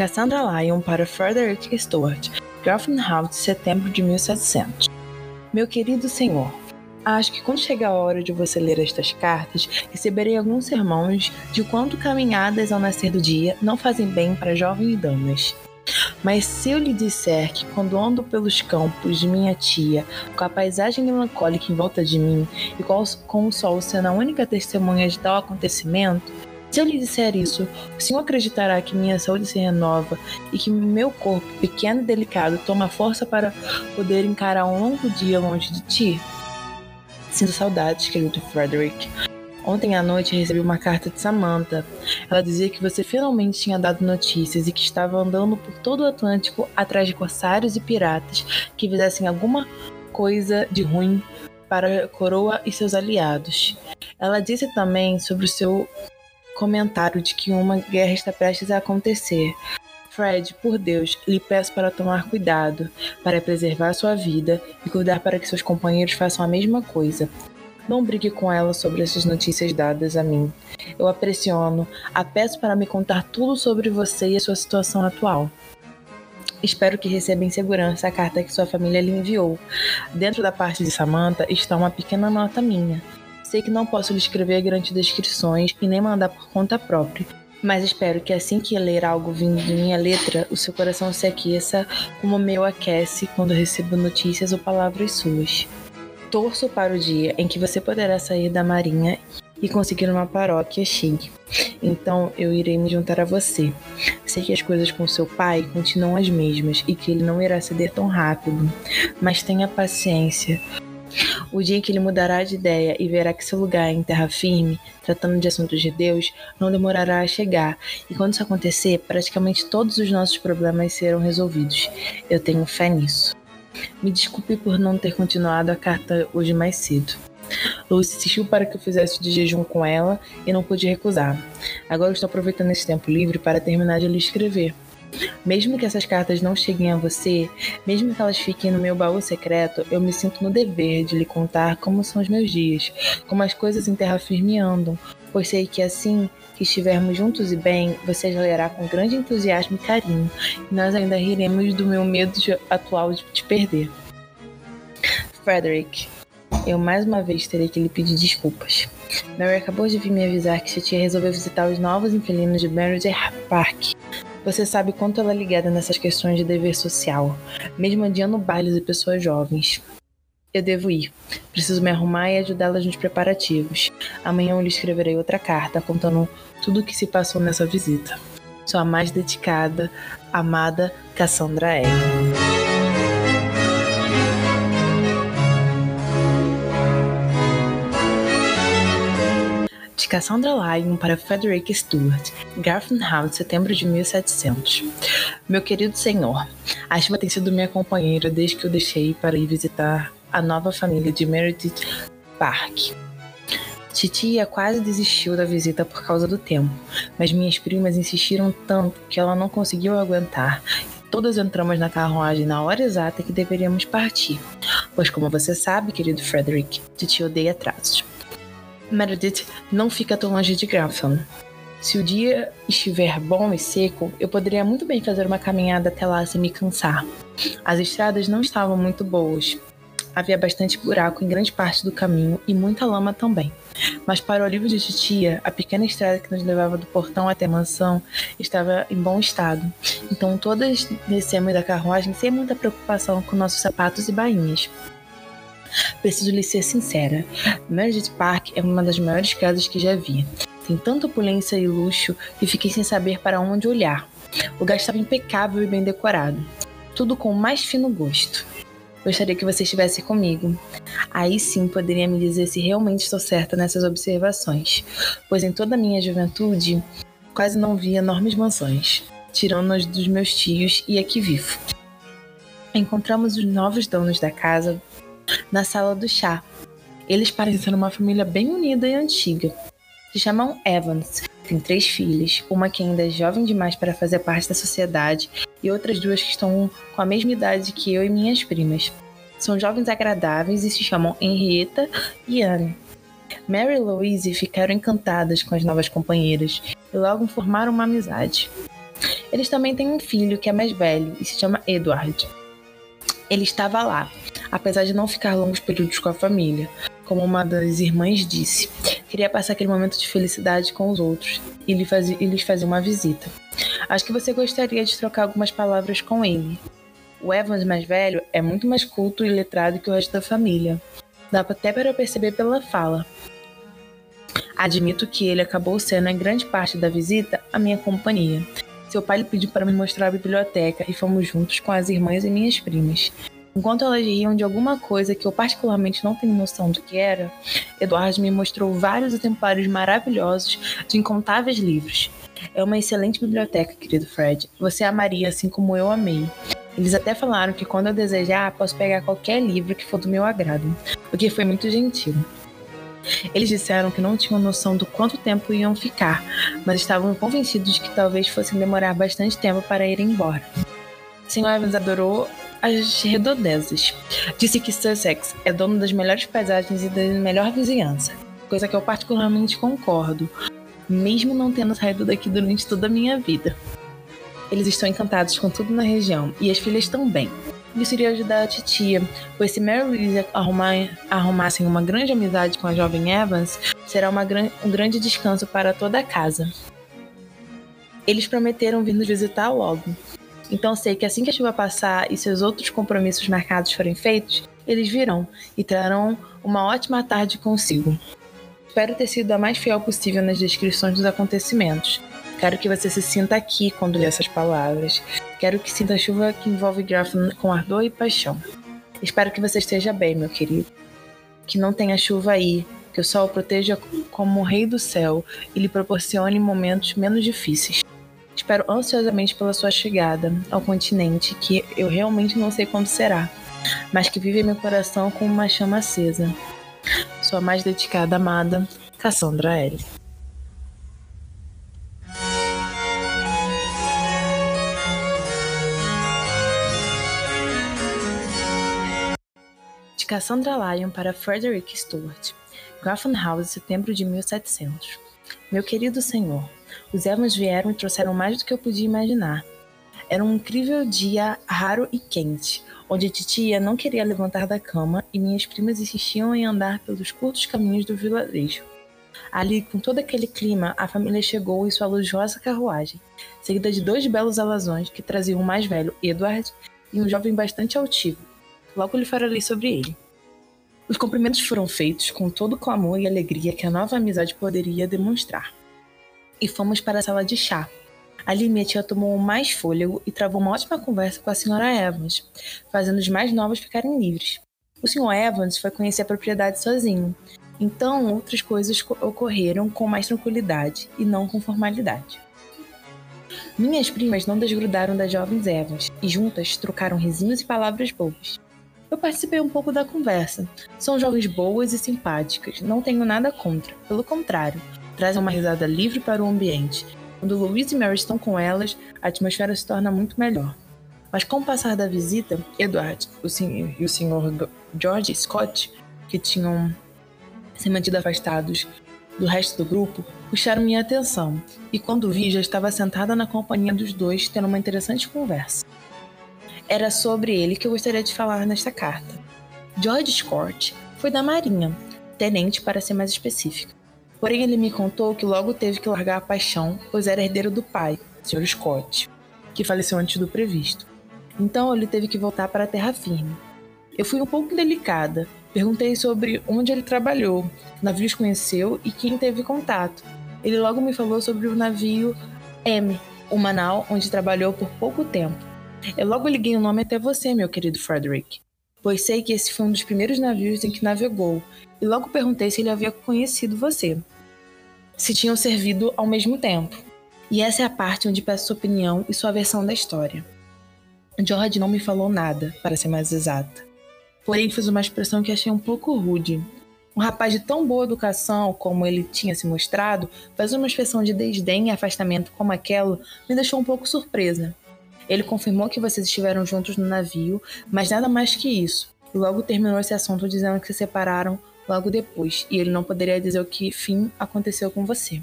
Cassandra Lyon para Frederick Stuart, House, setembro de 1700. Meu querido senhor, acho que quando chegar a hora de você ler estas cartas, receberei alguns sermões de quanto caminhadas ao nascer do dia não fazem bem para jovens damas. Mas se eu lhe disser que quando ando pelos campos de minha tia, com a paisagem melancólica em volta de mim e com o sol sendo a única testemunha de tal acontecimento, se eu lhe disser isso, o senhor acreditará que minha saúde se renova e que meu corpo, pequeno e delicado, toma força para poder encarar um longo dia longe de ti? Sinto saudades, querido Frederick. Ontem à noite recebi uma carta de Samantha. Ela dizia que você finalmente tinha dado notícias e que estava andando por todo o Atlântico atrás de corsários e piratas que fizessem alguma coisa de ruim para a coroa e seus aliados. Ela disse também sobre o seu comentário de que uma guerra está prestes a acontecer. Fred, por Deus, lhe peço para tomar cuidado, para preservar sua vida e cuidar para que seus companheiros façam a mesma coisa. Não brigue com ela sobre essas notícias dadas a mim. Eu a pressiono, a peço para me contar tudo sobre você e a sua situação atual. Espero que receba em segurança a carta que sua família lhe enviou. Dentro da parte de Samantha está uma pequena nota minha. Sei que não posso lhe escrever grandes descrições e nem mandar por conta própria, mas espero que assim que ler algo vindo de minha letra, o seu coração se aqueça como o meu aquece quando recebo notícias ou palavras suas. Torço para o dia em que você poderá sair da marinha e conseguir uma paróquia chique. Então eu irei me juntar a você. Sei que as coisas com seu pai continuam as mesmas e que ele não irá ceder tão rápido, mas tenha paciência. O dia em que ele mudará de ideia e verá que seu lugar é em terra firme, tratando de assuntos de Deus, não demorará a chegar, e quando isso acontecer, praticamente todos os nossos problemas serão resolvidos. Eu tenho fé nisso. Me desculpe por não ter continuado a carta hoje mais cedo. Lucy insistiu para que eu fizesse de jejum com ela e não pude recusar. Agora estou aproveitando esse tempo livre para terminar de lhe escrever. Mesmo que essas cartas não cheguem a você, mesmo que elas fiquem no meu baú secreto, eu me sinto no dever de lhe contar como são os meus dias, como as coisas em terra firme andam, pois sei que assim que estivermos juntos e bem, você as lerá com grande entusiasmo e carinho, e nós ainda riremos do meu medo de, atual de te perder. Frederick, eu mais uma vez terei que lhe pedir desculpas. Mary acabou de vir me avisar que sua tia resolveu visitar os novos inquilinos de Meredith Park você sabe quanto ela é ligada nessas questões de dever social, mesmo adiando bailes e pessoas jovens. Eu devo ir. Preciso me arrumar e ajudá-las nos preparativos. Amanhã eu lhe escreverei outra carta contando tudo o que se passou nessa visita. Sua mais dedicada, amada Cassandra Egg. Cassandra Lyon para Frederick Stuart, House, setembro de 1700. Meu querido senhor, a chuva tem sido minha companheira desde que eu deixei para ir visitar a nova família de Meredith Park. Titia quase desistiu da visita por causa do tempo, mas minhas primas insistiram tanto que ela não conseguiu aguentar. Todas entramos na carruagem na hora exata que deveríamos partir, pois, como você sabe, querido Frederick, Titia odeia atrasos. Meredith não fica tão longe de Grafton. Se o dia estiver bom e seco, eu poderia muito bem fazer uma caminhada até lá sem me cansar. As estradas não estavam muito boas. Havia bastante buraco em grande parte do caminho e muita lama também. Mas para o alívio de titia, a pequena estrada que nos levava do portão até a mansão estava em bom estado. Então todas descemos da carruagem sem muita preocupação com nossos sapatos e bainhas. Preciso lhe ser sincera. Meredith Park é uma das maiores casas que já vi. Tem tanta opulência e luxo que fiquei sem saber para onde olhar. O lugar estava impecável e bem decorado. Tudo com o mais fino gosto. Gostaria que você estivesse comigo. Aí sim poderia me dizer se realmente estou certa nessas observações, pois em toda a minha juventude quase não vi enormes mansões, tirando-as dos meus tios e aqui vivo. Encontramos os novos donos da casa na sala do chá. Eles parecem ser uma família bem unida e antiga. Se chamam Evans, têm três filhas, uma que ainda é jovem demais para fazer parte da sociedade e outras duas que estão com a mesma idade que eu e minhas primas. São jovens agradáveis e se chamam Henrietta e Anne. Mary e Louise ficaram encantadas com as novas companheiras e logo formaram uma amizade. Eles também têm um filho que é mais velho e se chama Edward. Ele estava lá, apesar de não ficar longos períodos com a família, como uma das irmãs disse. Queria passar aquele momento de felicidade com os outros e lhe lhes fazer uma visita. Acho que você gostaria de trocar algumas palavras com ele. O Evans mais velho é muito mais culto e letrado que o resto da família. Dá até para perceber pela fala. Admito que ele acabou sendo, em grande parte da visita, a minha companhia. Seu pai lhe pediu para me mostrar a biblioteca e fomos juntos com as irmãs e minhas primas. Enquanto elas riam de alguma coisa que eu particularmente não tenho noção do que era, Eduardo me mostrou vários exemplares maravilhosos de incontáveis livros. É uma excelente biblioteca, querido Fred. Você amaria assim como eu amei. Eles até falaram que quando eu desejar, posso pegar qualquer livro que for do meu agrado, o que foi muito gentil. Eles disseram que não tinham noção do quanto tempo iam ficar, mas estavam convencidos de que talvez fossem demorar bastante tempo para ir embora. Sr. Evans adorou as redondezas. Disse que Sussex é dono das melhores paisagens e da melhor vizinhança, coisa que eu particularmente concordo, mesmo não tendo saído daqui durante toda a minha vida. Eles estão encantados com tudo na região e as filhas também. Isso iria ajudar a titia, pois se Mary Louise arrumar, arrumassem uma grande amizade com a jovem Evans, será uma, um grande descanso para toda a casa. Eles prometeram vir nos visitar logo. Então sei que assim que a chuva passar e seus outros compromissos marcados forem feitos, eles virão e trarão uma ótima tarde consigo. Espero ter sido a mais fiel possível nas descrições dos acontecimentos. Quero que você se sinta aqui quando lê essas palavras. Quero que sinta a chuva que envolve Graffin com ardor e paixão. Espero que você esteja bem, meu querido. Que não tenha chuva aí, que o sol o proteja como o rei do céu e lhe proporcione momentos menos difíceis. Espero ansiosamente pela sua chegada ao continente, que eu realmente não sei quando será, mas que vive em meu coração com uma chama acesa. Sua mais dedicada amada, Cassandra L. Cassandra Lyon para Frederick Stuart. Grafton House, setembro de 1700. Meu querido senhor, os Evans vieram e trouxeram mais do que eu podia imaginar. Era um incrível dia raro e quente, onde a titia não queria levantar da cama e minhas primas insistiam em andar pelos curtos caminhos do vilarejo. Ali, com todo aquele clima, a família chegou em sua luxuosa carruagem, seguida de dois belos alazões que traziam o mais velho, Edward, e um jovem bastante altivo, Logo lhe farei sobre ele. Os cumprimentos foram feitos com todo o clamor e alegria que a nova amizade poderia demonstrar. E fomos para a sala de chá. Ali minha tia tomou mais fôlego e travou uma ótima conversa com a senhora Evans, fazendo os mais novos ficarem livres. O senhor Evans foi conhecer a propriedade sozinho, então outras coisas ocorreram com mais tranquilidade e não com formalidade. Minhas primas não desgrudaram das jovens Evans e juntas trocaram risinhos e palavras boas. Eu participei um pouco da conversa. São jovens boas e simpáticas, não tenho nada contra. Pelo contrário, trazem uma risada livre para o ambiente. Quando Louise e Mary estão com elas, a atmosfera se torna muito melhor. Mas com o passar da visita, Edward o senhor, e o Sr. George Scott, que tinham se mantido afastados do resto do grupo, puxaram minha atenção, e quando vi, já estava sentada na companhia dos dois, tendo uma interessante conversa. Era sobre ele que eu gostaria de falar nesta carta. George Scott foi da Marinha, tenente para ser mais específico. Porém, ele me contou que logo teve que largar a paixão, pois era herdeiro do pai, Sr. Scott, que faleceu antes do previsto. Então ele teve que voltar para a terra firme. Eu fui um pouco delicada, perguntei sobre onde ele trabalhou, navios conheceu e quem teve contato. Ele logo me falou sobre o navio M, o Manau, onde trabalhou por pouco tempo. Eu logo liguei o nome até você, meu querido Frederick, pois sei que esse foi um dos primeiros navios em que navegou, e logo perguntei se ele havia conhecido você. Se tinham servido ao mesmo tempo. E essa é a parte onde peço sua opinião e sua versão da história. George não me falou nada, para ser mais exata. Porém, fez uma expressão que achei um pouco rude. Um rapaz de tão boa educação como ele tinha se mostrado, fazer uma expressão de desdém e afastamento como aquela me deixou um pouco surpresa. Ele confirmou que vocês estiveram juntos no navio, mas nada mais que isso. Logo terminou esse assunto dizendo que se separaram logo depois, e ele não poderia dizer o que fim aconteceu com você.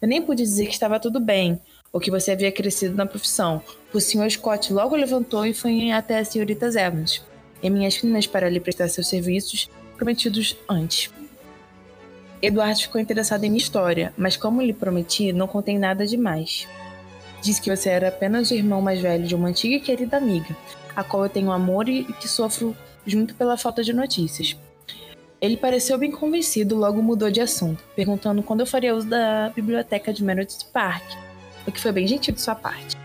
Eu nem pude dizer que estava tudo bem, ou que você havia crescido na profissão. O Sr. Scott logo levantou e foi até a senhorita Evans e minhas filhas para lhe prestar seus serviços prometidos antes. Eduardo ficou interessado em minha história, mas como lhe prometi, não contei nada demais. Disse que você era apenas o irmão mais velho de uma antiga e querida amiga, a qual eu tenho amor e que sofro junto pela falta de notícias. Ele pareceu bem convencido, logo mudou de assunto, perguntando quando eu faria uso da biblioteca de Meredith Park, o que foi bem gentil de sua parte.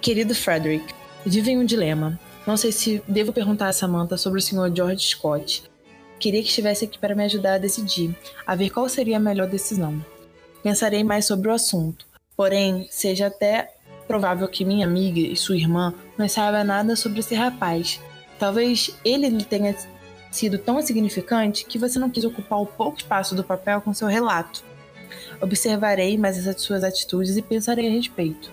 Querido Frederick, vive em um dilema. Não sei se devo perguntar a Samantha sobre o Sr. George Scott. Queria que estivesse aqui para me ajudar a decidir, a ver qual seria a melhor decisão. Pensarei mais sobre o assunto, porém, seja até provável que minha amiga e sua irmã não saibam nada sobre esse rapaz. Talvez ele tenha sido tão insignificante que você não quis ocupar o pouco espaço do papel com seu relato. Observarei mais essas suas atitudes e pensarei a respeito.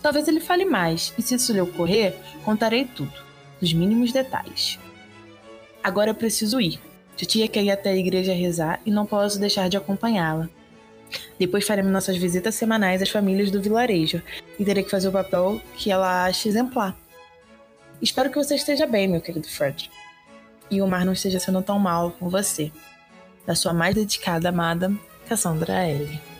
Talvez ele fale mais, e se isso lhe ocorrer, contarei tudo, nos mínimos detalhes. Agora eu preciso ir. Titia quer ir até a igreja rezar e não posso deixar de acompanhá-la. Depois faremos nossas visitas semanais às famílias do vilarejo e terei que fazer o papel que ela acha exemplar. Espero que você esteja bem, meu querido Fred e o mar não esteja sendo tão mal com você. Da sua mais dedicada amada, Cassandra L.